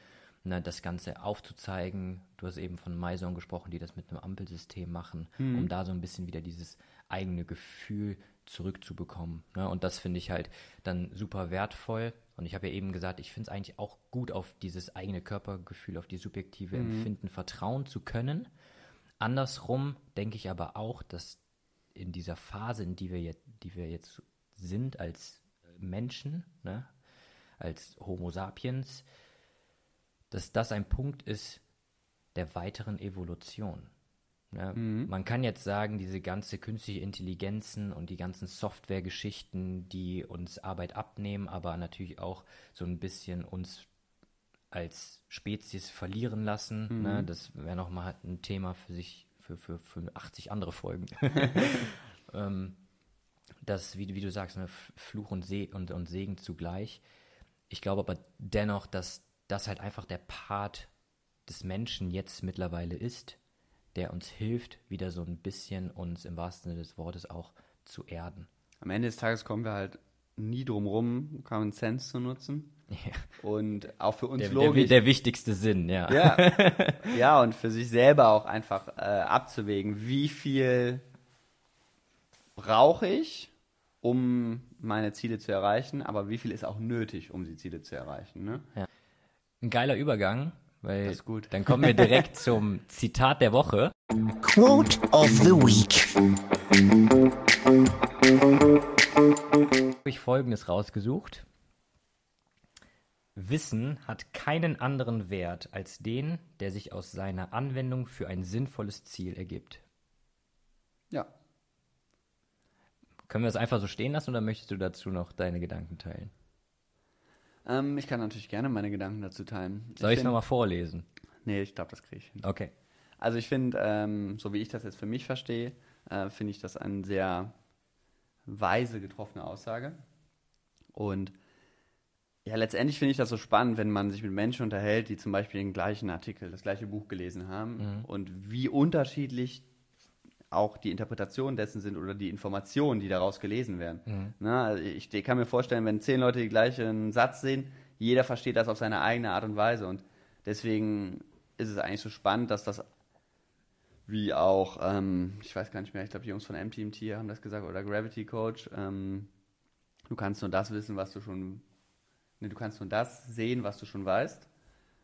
ne, das Ganze aufzuzeigen. Du hast eben von Maison gesprochen, die das mit einem Ampelsystem machen, um da so ein bisschen wieder dieses eigene Gefühl zurückzubekommen. Ne? Und das finde ich halt dann super wertvoll. Und ich habe ja eben gesagt, ich finde es eigentlich auch gut, auf dieses eigene Körpergefühl, auf die subjektive Empfinden vertrauen zu können. Andersrum denke ich aber auch, dass in dieser Phase, in die wir jetzt, die wir jetzt sind als Menschen, ne, als Homo sapiens, dass das ein Punkt ist der weiteren Evolution. Ne? Man kann jetzt sagen, diese ganze künstliche Intelligenzen und die ganzen Softwaregeschichten, die uns Arbeit abnehmen, aber natürlich auch so ein bisschen uns als Spezies verlieren lassen. Ne? Das wäre nochmal ein Thema für sich, für, für, für 80 andere Folgen. *laughs* *laughs* ähm, das, wie, wie du sagst, ne, Fluch und, Se und, und Segen zugleich. Ich glaube aber dennoch, dass das halt einfach der Part des Menschen jetzt mittlerweile ist, der uns hilft, wieder so ein bisschen uns im wahrsten Sinne des Wortes auch zu erden. Am Ende des Tages kommen wir halt nie drum rum, Common Sense zu nutzen. Ja. Und auch für uns Der, der, logisch. der wichtigste Sinn, ja. ja, *laughs* ja, und für sich selber auch einfach äh, abzuwägen, wie viel brauche ich, um meine Ziele zu erreichen, aber wie viel ist auch nötig, um die Ziele zu erreichen. Ne? Ein geiler Übergang, weil Das ist gut. dann kommen wir direkt *laughs* zum Zitat der Woche. Quote of the Week. Habe ich folgendes rausgesucht. Wissen hat keinen anderen Wert als den, der sich aus seiner Anwendung für ein sinnvolles Ziel ergibt. Ja. Können wir das einfach so stehen lassen oder möchtest du dazu noch deine Gedanken teilen? Ähm, ich kann natürlich gerne meine Gedanken dazu teilen. Soll ich es nochmal vorlesen? Nee, ich glaube, das kriege ich hin. Okay. Also ich finde, ähm, so wie ich das jetzt für mich verstehe, äh, finde ich das eine sehr weise getroffene Aussage. Und ja, letztendlich finde ich das so spannend, wenn man sich mit Menschen unterhält, die zum Beispiel den gleichen Artikel, das gleiche Buch gelesen haben und wie unterschiedlich auch die Interpretation dessen sind oder die Informationen, die daraus gelesen werden. Na, also ich, ich kann mir vorstellen, wenn zehn Leute den gleichen Satz sehen, jeder versteht das auf seine eigene Art und Weise. Und deswegen ist es eigentlich so spannend, dass das wie auch, ähm, ich weiß gar nicht mehr, ich glaube, die Jungs von MTMT haben das gesagt, oder Gravity Coach, ähm, du kannst nur das wissen, was du schon, ne, du kannst nur das sehen, was du schon weißt.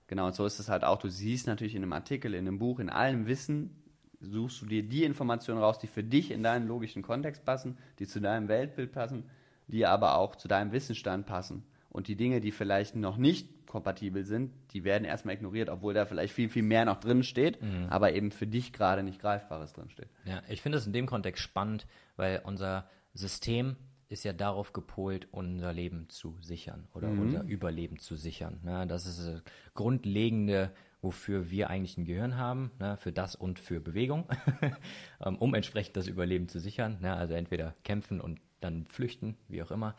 Genau, und so ist es halt auch. Du siehst natürlich in einem Artikel, in einem Buch, in allem Wissen, suchst du dir die Informationen raus, die für dich in deinen logischen Kontext passen, die zu deinem Weltbild passen, die aber auch zu deinem Wissensstand passen. Und die Dinge, die vielleicht noch nicht kompatibel sind, die werden erstmal ignoriert, obwohl da vielleicht viel, viel mehr noch drin steht, aber eben für dich gerade nicht Greifbares drin steht. Ja, ich finde es in dem Kontext spannend, weil unser System ist ja darauf gepolt, unser Leben zu sichern oder unser Überleben zu sichern. Ne? Das ist das Grundlegende, wofür wir eigentlich ein Gehirn haben, ne? für das und für Bewegung, *laughs* ähm, um entsprechend das Überleben zu sichern. Ne? Also entweder kämpfen und dann flüchten, wie auch immer.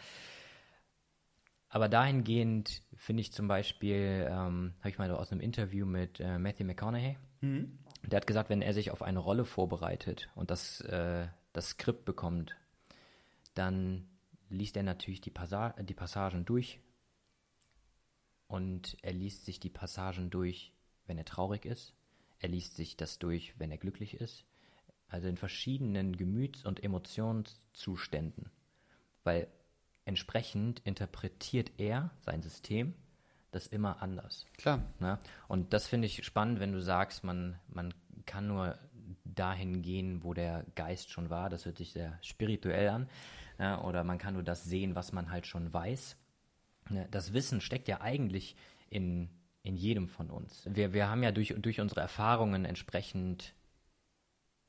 Aber dahingehend finde ich zum Beispiel, ähm, habe ich mal aus einem Interview mit äh, Matthew McConaughey, der hat gesagt, wenn er sich auf eine Rolle vorbereitet und das, äh, das Skript bekommt, dann liest er natürlich die, Passa die Passagen durch und er liest sich die Passagen durch, wenn er traurig ist. Er liest sich das durch, wenn er glücklich ist. Also in verschiedenen Gemüts- und Emotionszuständen. Weil entsprechend interpretiert er sein System das immer anders. Klar. Ne? Und das finde ich spannend, wenn du sagst, man, man kann nur dahin gehen, wo der Geist schon war. Das hört sich sehr spirituell an. Ne? Oder man kann nur das sehen, was man halt schon weiß. Ne? Das Wissen steckt ja eigentlich in, in jedem von uns. Wir, wir haben ja durch, durch unsere Erfahrungen entsprechend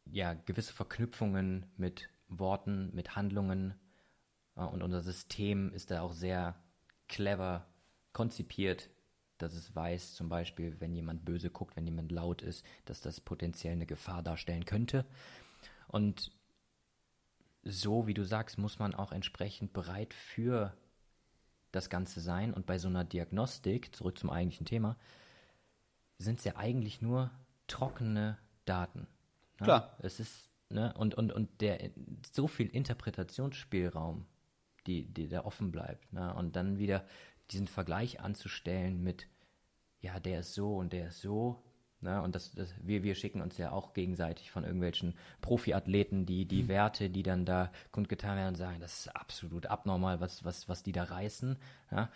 ja, gewisse Verknüpfungen mit Worten, mit Handlungen. Ja, und unser System ist da auch sehr clever konzipiert, dass es weiß, zum Beispiel, wenn jemand böse guckt, wenn jemand laut ist, dass das potenziell eine Gefahr darstellen könnte. Und so, wie du sagst, muss man auch entsprechend bereit für das Ganze sein. Und bei so einer Diagnostik, zurück zum eigentlichen Thema, sind es ja eigentlich nur trockene Daten. Ne? Klar. Es ist, ne, und, und, und der so viel Interpretationsspielraum, die, die da offen bleibt. Ne? Und dann wieder diesen Vergleich anzustellen mit, ja, der ist so und der ist so. Ne? Und das, das, wir, wir schicken uns ja auch gegenseitig von irgendwelchen Profiathleten die, die Werte, die dann da kundgetan werden und sagen, das ist absolut abnormal, was, was, was die da reißen. Ja?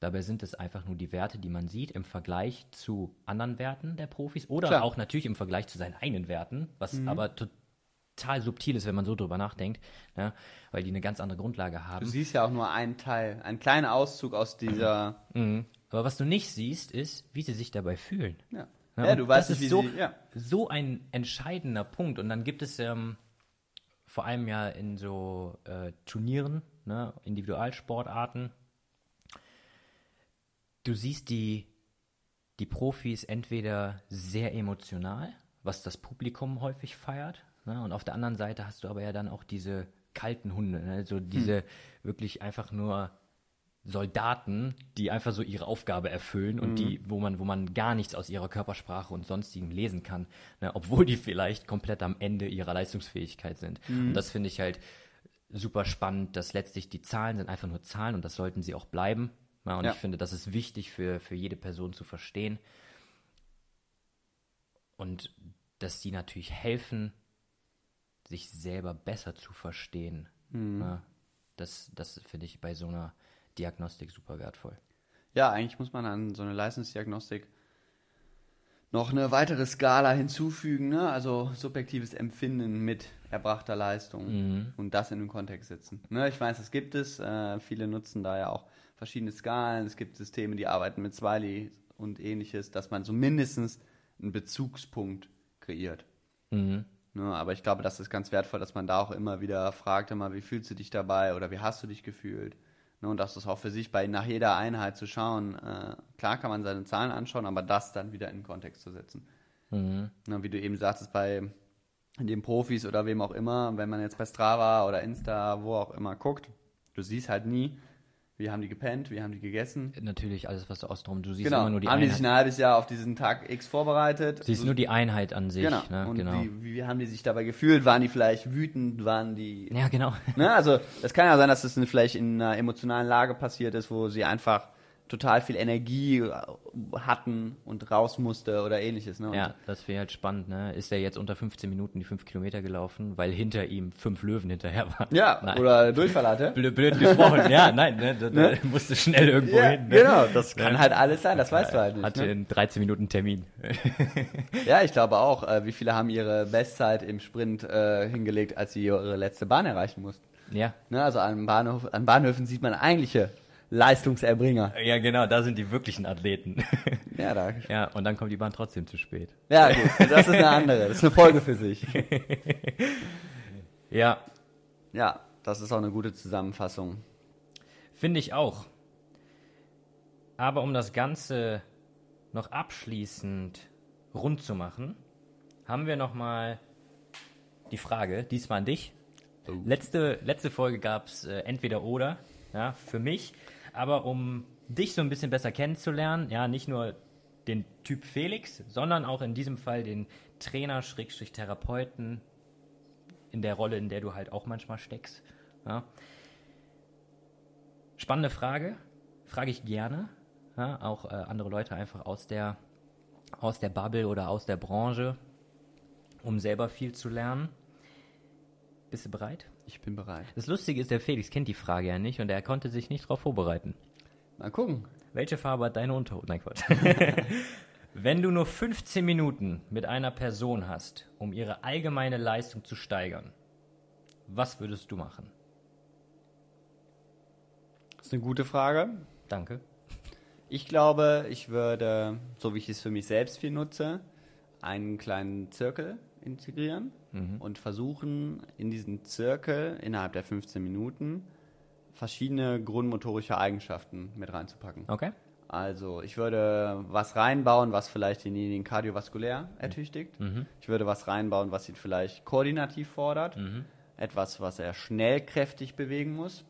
Dabei sind es einfach nur die Werte, die man sieht im Vergleich zu anderen Werten der Profis oder Klar. auch natürlich im Vergleich zu seinen eigenen Werten, was aber total subtil ist, wenn man so drüber nachdenkt, ne? weil die eine ganz andere Grundlage Du haben. siehst ja auch nur einen Teil, einen kleinen Auszug aus dieser. Aber was du nicht siehst, ist, wie sie sich dabei fühlen. Ja, Ja, ja du weißt nicht, wie ist so, sie. Ja. so ein entscheidender Punkt. Und dann gibt es ähm, vor allem ja in so äh, Turnieren, ne, Individualsportarten, du siehst die, die Profis entweder sehr emotional, was das Publikum häufig feiert, ne, und auf der anderen Seite hast du aber ja dann auch diese kalten Hunde, ne, also diese wirklich einfach nur Soldaten, die einfach so ihre Aufgabe erfüllen und die, wo man, wo man gar nichts aus ihrer Körpersprache und sonstigen lesen kann, ne, obwohl die vielleicht komplett am Ende ihrer Leistungsfähigkeit sind. Und das finde ich halt super spannend, dass letztlich die Zahlen sind einfach nur Zahlen und das sollten sie auch bleiben. Ja, und Ja. ich finde, das ist wichtig für, für jede Person zu verstehen. Und dass die natürlich helfen, sich selber besser zu verstehen. Ja, das das finde ich bei so einer Diagnostik super wertvoll. Ja, eigentlich muss man an so eine Leistungsdiagnostik noch eine weitere Skala hinzufügen, ne? also subjektives Empfinden mit erbrachter Leistung und das in den Kontext setzen. Ne? Ich weiß, das gibt es, äh, viele nutzen da ja auch verschiedene Skalen, es gibt Systeme, die arbeiten mit Smiley und ähnliches, dass man so mindestens einen Bezugspunkt kreiert. Ne? Aber ich glaube, das ist ganz wertvoll, dass man da auch immer wieder fragt, immer, wie fühlst du dich dabei oder wie hast du dich gefühlt? Ne? Und das ist auch für sich bei nach jeder Einheit zu schauen. Äh, klar kann man seine Zahlen anschauen, aber das dann wieder in den Kontext zu setzen. Ne, wie du eben sagtest, bei den Profis oder wem auch immer, wenn man jetzt bei Strava oder Insta, wo auch immer guckt, du siehst halt nie, wie haben die gepennt, wie haben die gegessen. Natürlich alles, was du außenrum, du siehst Genau, immer nur die haben die sich Einheit. ein halbes Jahr auf diesen Tag X vorbereitet. siehst nur die Einheit an sich. Genau. Ne? Und genau. Wie, wie haben die sich dabei gefühlt? Waren die vielleicht wütend? Waren die Ja, genau. Ne, also es kann ja sein, dass es in- vielleicht in einer emotionalen Lage passiert ist, wo sie einfach total viel Energie äh, hatten und raus musste oder ähnliches. Ne? Und Ja, das wäre halt spannend, ne? Ist er jetzt unter 15 Minuten die 5 Kilometer gelaufen, weil hinter ihm fünf Löwen hinterher waren? ja nein. oder Durchfall hatte. *laughs* Blöd, blöd gesprochen, ja, nein, ne? Da, da musste schnell irgendwo Ja, hin. Ne? genau, das kann halt alles sein, das weißt du halt nicht. Hatte Ne? in 13 Minuten Termin. *laughs* Ja, ich glaube auch. Äh, wie viele haben ihre Bestzeit im Sprint äh, hingelegt, als sie ihre letzte Bahn erreichen mussten? Ja. Ne, also an, Bahnhof, an Bahnhöfen sieht man eigentliche Leistungserbringer. Ja, genau, da sind die wirklichen Athleten. *laughs* Ja, da. ja, und dann kommt die Bahn trotzdem zu spät. Ja, gut, das ist eine andere. Das ist eine Folge für sich. *laughs* Ja, Ja, das ist auch eine gute Zusammenfassung. finde ich auch. Aber um das Ganze noch abschließend rund zu machen, haben wir noch mal die Frage, diesmal an dich. Letzte, letzte Folge gab es äh, entweder oder, ja, für mich. Aber um dich so ein bisschen besser kennenzulernen, ja, nicht nur den Typ Felix, sondern auch in diesem Fall den Trainer, Schrägstrich Therapeuten, in der Rolle, in der du halt auch manchmal steckst. Ja. Spannende Frage, frage ich gerne. Ja, auch äh, andere Leute einfach aus der, aus der Bubble oder aus der Branche, um selber viel zu lernen. Bist du bereit? Ich bin bereit. Das Lustige ist, der Felix kennt die Frage ja nicht und er konnte sich nicht darauf vorbereiten. Mal gucken. Welche Farbe hat deine Unterhose? Nein, Quatsch. *laughs* Wenn du nur 15 Minuten mit einer Person hast, um ihre allgemeine Leistung zu steigern, was würdest du machen? Das ist eine gute Frage. Danke. Ich glaube, ich würde, so wie ich es für mich selbst viel nutze, einen kleinen Zirkel integrieren und versuchen, in diesen Zirkel innerhalb der 15 Minuten verschiedene grundmotorische Eigenschaften mit reinzupacken. Okay? Also, ich würde was reinbauen, was vielleicht denjenigen kardiovaskulär ertüchtigt. Ich würde was reinbauen, was ihn vielleicht koordinativ fordert. Etwas, was er schnell kräftig bewegen muss.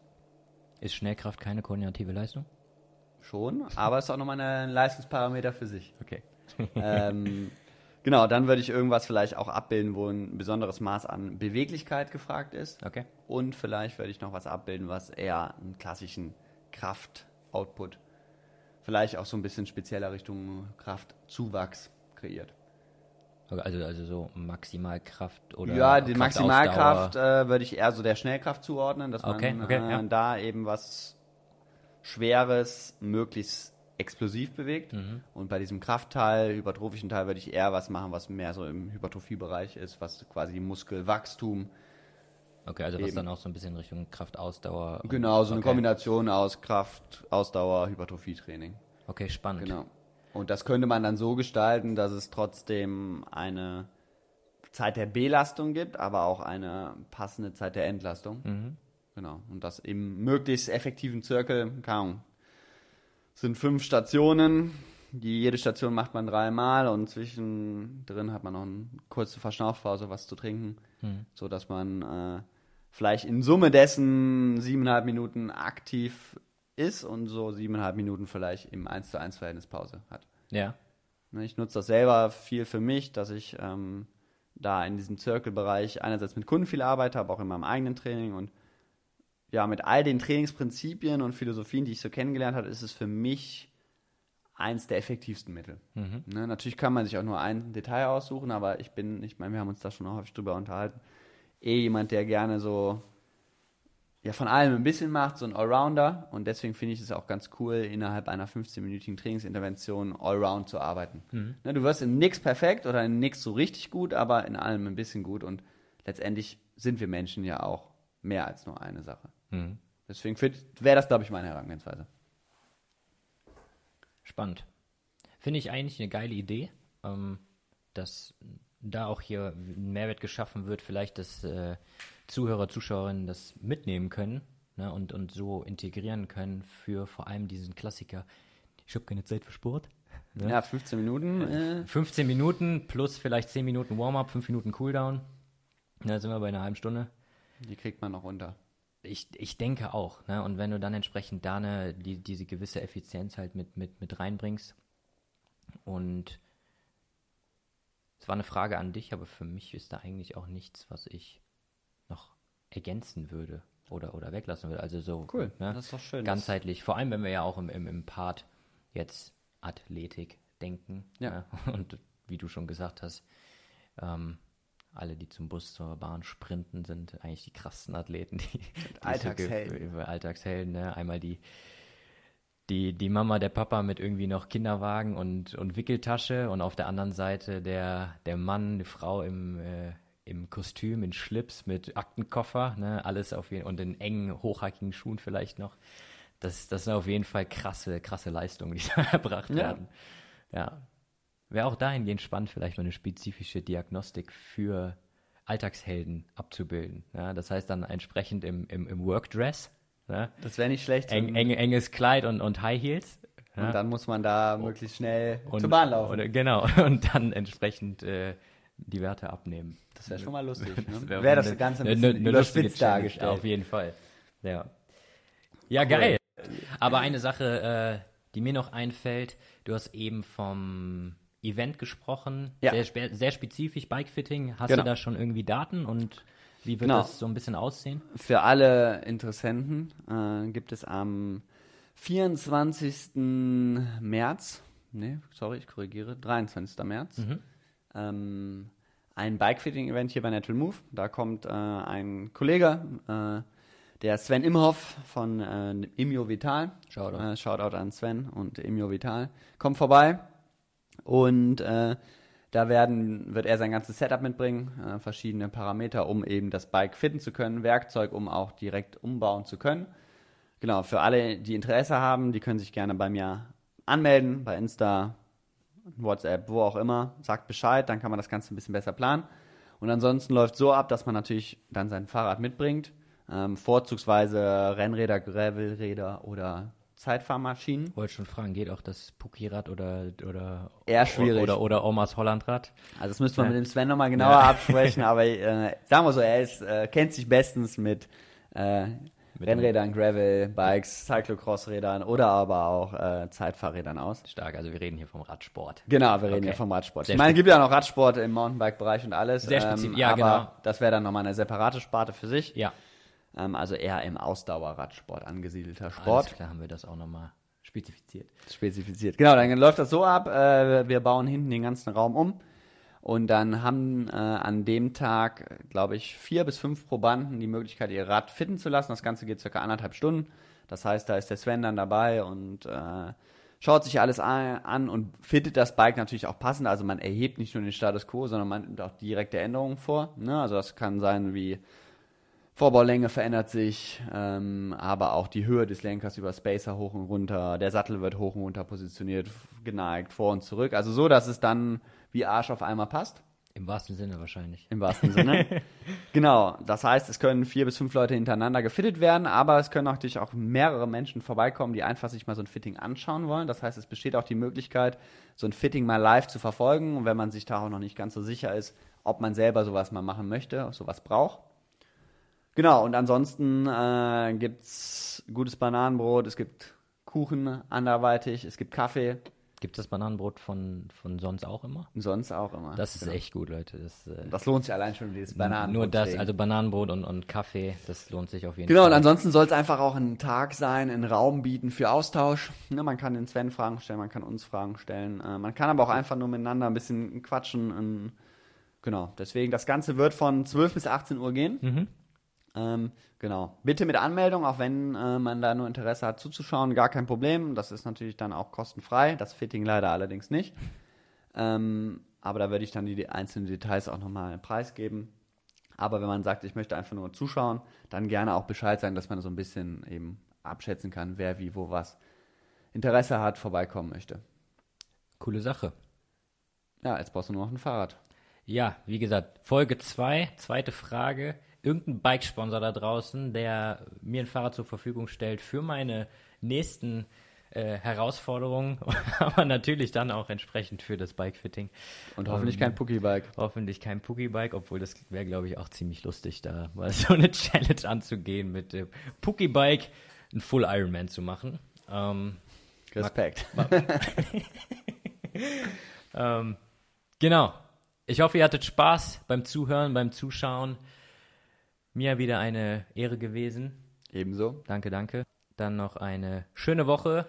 Ist Schnellkraft keine koordinative Leistung? Schon, aber es ist auch nochmal ein Leistungsparameter für sich. Okay. ähm, *laughs* genau, dann würde ich irgendwas vielleicht auch abbilden, wo ein besonderes Maß an Beweglichkeit gefragt ist. Okay. Und vielleicht würde ich noch was abbilden, was eher einen klassischen Kraft-Output, vielleicht auch so ein bisschen spezieller Richtung Kraftzuwachs kreiert. Also, also so Maximalkraft oder. ja, die. Maximalkraft äh, würde ich eher so der Schnellkraft zuordnen, dass Okay, man okay, äh, ja. da eben was Schweres möglichst explosiv bewegt. Mhm. Und bei diesem Kraftteil, hypertrophischen Teil, würde ich eher was machen, was mehr so im Hypertrophiebereich ist, was quasi Muskelwachstum. Okay, also was Eben. dann auch so ein bisschen Richtung Kraftausdauer. Genau, so eine okay. Kombination aus Kraft, Ausdauer, Hypertrophietraining. Okay, spannend. Genau. Und das könnte man dann so gestalten, dass es trotzdem eine Zeit der Belastung gibt, aber auch eine passende Zeit der Entlastung. Genau. Und das im möglichst effektiven Zirkel, keine Ahnung, sind fünf Stationen. Die, jede Station macht man dreimal und zwischendrin hat man noch eine kurze Verschnaufpause, was zu trinken, so dass man äh, vielleicht in Summe dessen siebeneinhalb Minuten aktiv ist und so siebeneinhalb Minuten vielleicht im 1 zu 1 Verhältnis Pause hat. Ja. Ne, Ich nutze das selber viel für mich, dass ich ähm, da in diesem Circle-Bereich einerseits mit Kunden viel arbeite, aber auch in meinem eigenen Training und ja, mit all den Trainingsprinzipien und Philosophien, die ich so kennengelernt habe, ist es für mich eins der effektivsten Mittel. Ne, natürlich kann man sich auch nur ein Detail aussuchen, aber ich bin, ich meine, wir haben uns da schon auch häufig drüber unterhalten, eh jemand, der gerne so ja von allem ein bisschen macht, so ein Allrounder. Und deswegen finde ich es auch ganz cool, innerhalb einer 15-minütigen Trainingsintervention Allround zu arbeiten. Ne, du wirst in nix perfekt oder in nix so richtig gut, aber in allem ein bisschen gut. Und letztendlich sind wir Menschen ja auch mehr als nur eine Sache. Deswegen wäre das, glaube ich, meine Herangehensweise. Spannend. Finde ich eigentlich eine geile Idee, ähm, dass da auch hier ein Mehrwert geschaffen wird, vielleicht, dass äh, Zuhörer, Zuschauerinnen das mitnehmen können ne, und, und so integrieren können für vor allem diesen Klassiker. Ich habe keine Zeit für Sport. *laughs* Ne? Ja, 15 Minuten. Äh, 15 Minuten plus vielleicht 10 Minuten Warm-up, 5 Minuten Cooldown. Da sind wir bei einer halben Stunde. die kriegt man noch runter. Ich, ich denke auch. Ne? Und wenn du dann entsprechend da eine, die, diese gewisse Effizienz halt mit, mit, mit reinbringst. Und es war eine Frage an dich, aber für mich ist da eigentlich auch nichts, was ich noch ergänzen würde oder, oder weglassen würde. Also so Cool, ne? das ist doch schön. ganzheitlich. Vor allem, wenn wir ja auch im, im, im Part jetzt Athletik denken. Ja. Ne? *laughs* Und wie du schon gesagt hast, ähm, alle, die zum Bus, zur Bahn sprinten, sind eigentlich die krassesten Athleten. Die, die Alltagshelden. ge- Alltagshelden, ne? Einmal die, die, die Mama, der Papa mit irgendwie noch Kinderwagen und, und Wickeltasche und auf der anderen Seite der, der Mann, die Frau im, äh, im Kostüm, in Schlips mit Aktenkoffer, ne? alles auf jeden und in engen, hochhackigen Schuhen vielleicht noch. Das, das sind auf jeden Fall krasse, krasse Leistungen, die *laughs* da erbracht Ja. werden. Ja. Wäre auch dahingehend spannend, vielleicht mal eine spezifische Diagnostik für Alltagshelden abzubilden. Ja, das heißt dann entsprechend im, im, im Workdress, ne? Das wäre nicht schlecht. Eng, eng, enges Kleid und, und High Heels. Ja? Und dann muss man da möglichst schnell und, zur Bahn laufen. Oder, genau, *laughs* und dann entsprechend äh, die Werte abnehmen. das wäre schon mal lustig. *laughs* Ne? wäre Wäre das eine- Ganze ein bisschen eine lustige überspitzt dargestellt. Auf jeden Fall. Ja. Ja, geil. Aber eine Sache, äh, die mir noch einfällt, du hast eben vom Event gesprochen, Ja. sehr, spe sehr spezifisch, Bikefitting. Hast Genau. du da schon irgendwie Daten und wie wird Genau. das so ein bisschen aussehen? Für alle Interessenten äh, gibt es am 24. März, nee, sorry, ich korrigiere, 23. März, ähm, ein Bikefitting-Event hier bei Natural Move. Da kommt äh, ein Kollege, äh, der Sven Imhoff von äh, Imio Vital. Shoutout. Äh, Shoutout an Sven und Imio Vital. Kommt vorbei und äh, da werden, wird er sein ganzes Setup mitbringen, äh, verschiedene Parameter, um eben das Bike fitten zu können, Werkzeug, um auch direkt umbauen zu können. Genau, für alle, die Interesse haben, die können sich gerne bei mir anmelden, bei Insta, WhatsApp, wo auch immer. Sagt Bescheid, dann kann man das Ganze ein bisschen besser planen. Und ansonsten läuft so ab, dass man natürlich dann sein Fahrrad mitbringt. Ähm, vorzugsweise Rennräder, Gravelräder oder Zeitfahrmaschinen. Wollte schon fragen, geht auch das Pukirad oder, oder, Eher schwierig. oder, oder Omas Hollandrad? Also das müsste man Ja. mit dem Sven nochmal genauer absprechen, *laughs* aber äh, sagen wir so, er ist, äh, kennt sich bestens mit, äh, Rennrädern, Gravel, Bikes, Cyclocross-Rädern oder aber auch äh, Zeitfahrrädern aus. Stark, also wir reden hier vom Radsport. Genau, wir reden Okay. hier vom Radsport. Sehr ich meine, es gibt ja noch Radsport im Mountainbike-Bereich und alles. Sehr spezifisch, ja, aber genau. Das wäre dann nochmal eine separate Sparte für sich. Ja, Ähm, also eher im Ausdauerradsport angesiedelter Alles Sport. klar, haben wir das auch nochmal spezifiziert. Spezifiziert. Genau, dann läuft das so ab. Äh, wir bauen hinten den ganzen Raum um. Und dann haben äh, an dem Tag, glaube ich, vier bis fünf Probanden die Möglichkeit, ihr Rad fitten zu lassen. Das Ganze geht circa anderthalb Stunden. Das heißt, da ist der Sven dann dabei und äh, schaut sich alles an, an und fittet das Bike natürlich auch passend. Also man erhebt nicht nur den Status quo, sondern man nimmt auch direkte Änderungen vor. Ne? Also das kann sein wie Vorbaulänge verändert sich, ähm, aber auch die Höhe des Lenkers über Spacer hoch und runter, der Sattel wird hoch und runter positioniert, geneigt, vor und zurück. Also so, dass es dann wie Arsch auf einmal passt, Im wahrsten Sinne wahrscheinlich. im wahrsten Sinne. *laughs* genau, das heißt, es können vier bis fünf Leute hintereinander gefittet werden, aber es können natürlich auch mehrere Menschen vorbeikommen, die einfach sich mal so ein Fitting anschauen wollen. Das heißt, es besteht auch die Möglichkeit, so ein Fitting mal live zu verfolgen, und wenn man sich da auch noch nicht ganz so sicher ist, ob man selber sowas mal machen möchte, sowas braucht. Genau, und ansonsten äh, gibt's gutes Bananenbrot, es gibt Kuchen anderweitig, es gibt Kaffee Gibt es das Bananenbrot von, von sonst auch immer? und sonst auch immer. Das ist Genau. echt gut, Leute. Das, äh, Das lohnt sich allein schon, dieses Bananenbrot. nur das, also Bananenbrot und, und Kaffee, das lohnt sich auf jeden Genau, und Fall. ansonsten soll es einfach auch ein Tag sein, einen Raum bieten für Austausch. Ne, man kann den Sven Fragen stellen, man kann uns Fragen stellen. Äh, man kann aber auch einfach nur miteinander ein bisschen quatschen. Und, genau, deswegen, das Ganze wird von 12 bis 18 Uhr gehen. Mhm. Ähm, genau. Bitte mit Anmeldung, auch wenn äh, man da nur Interesse hat zuzuschauen, gar kein Problem. Das ist natürlich dann auch kostenfrei. Das Fitting leider allerdings nicht. Ähm, aber da würde ich dann die, die einzelnen Details auch nochmal preisgeben. Aber wenn man sagt, ich möchte einfach nur zuschauen, dann gerne auch Bescheid sagen, dass man so ein bisschen eben abschätzen kann, wer wie, wo was Interesse hat, vorbeikommen möchte. Coole Sache. Ja, jetzt brauchst du nur noch ein Fahrrad. Ja, wie gesagt, Folge 2, zweite Frage. Irgendein Bike-Sponsor da draußen, der mir ein Fahrrad zur Verfügung stellt für meine nächsten äh, Herausforderungen, *laughs* aber natürlich dann auch entsprechend für das Bike-Fitting. Und hoffentlich kein Pucki-Bike. Hoffentlich kein Pookie-Bike, obwohl das wäre, glaube ich, auch ziemlich lustig, da mal *laughs* so eine Challenge anzugehen, mit dem Pookie-Bike einen Full Ironman zu machen. Ähm, Respekt. *laughs* ähm, genau. Ich hoffe, ihr hattet Spaß beim Zuhören, beim Zuschauen. Mir wieder eine Ehre gewesen. Ebenso. Danke, danke. Dann noch eine schöne Woche.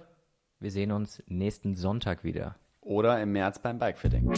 Wir sehen uns nächsten Sonntag wieder. Oder im März beim Bikefitting.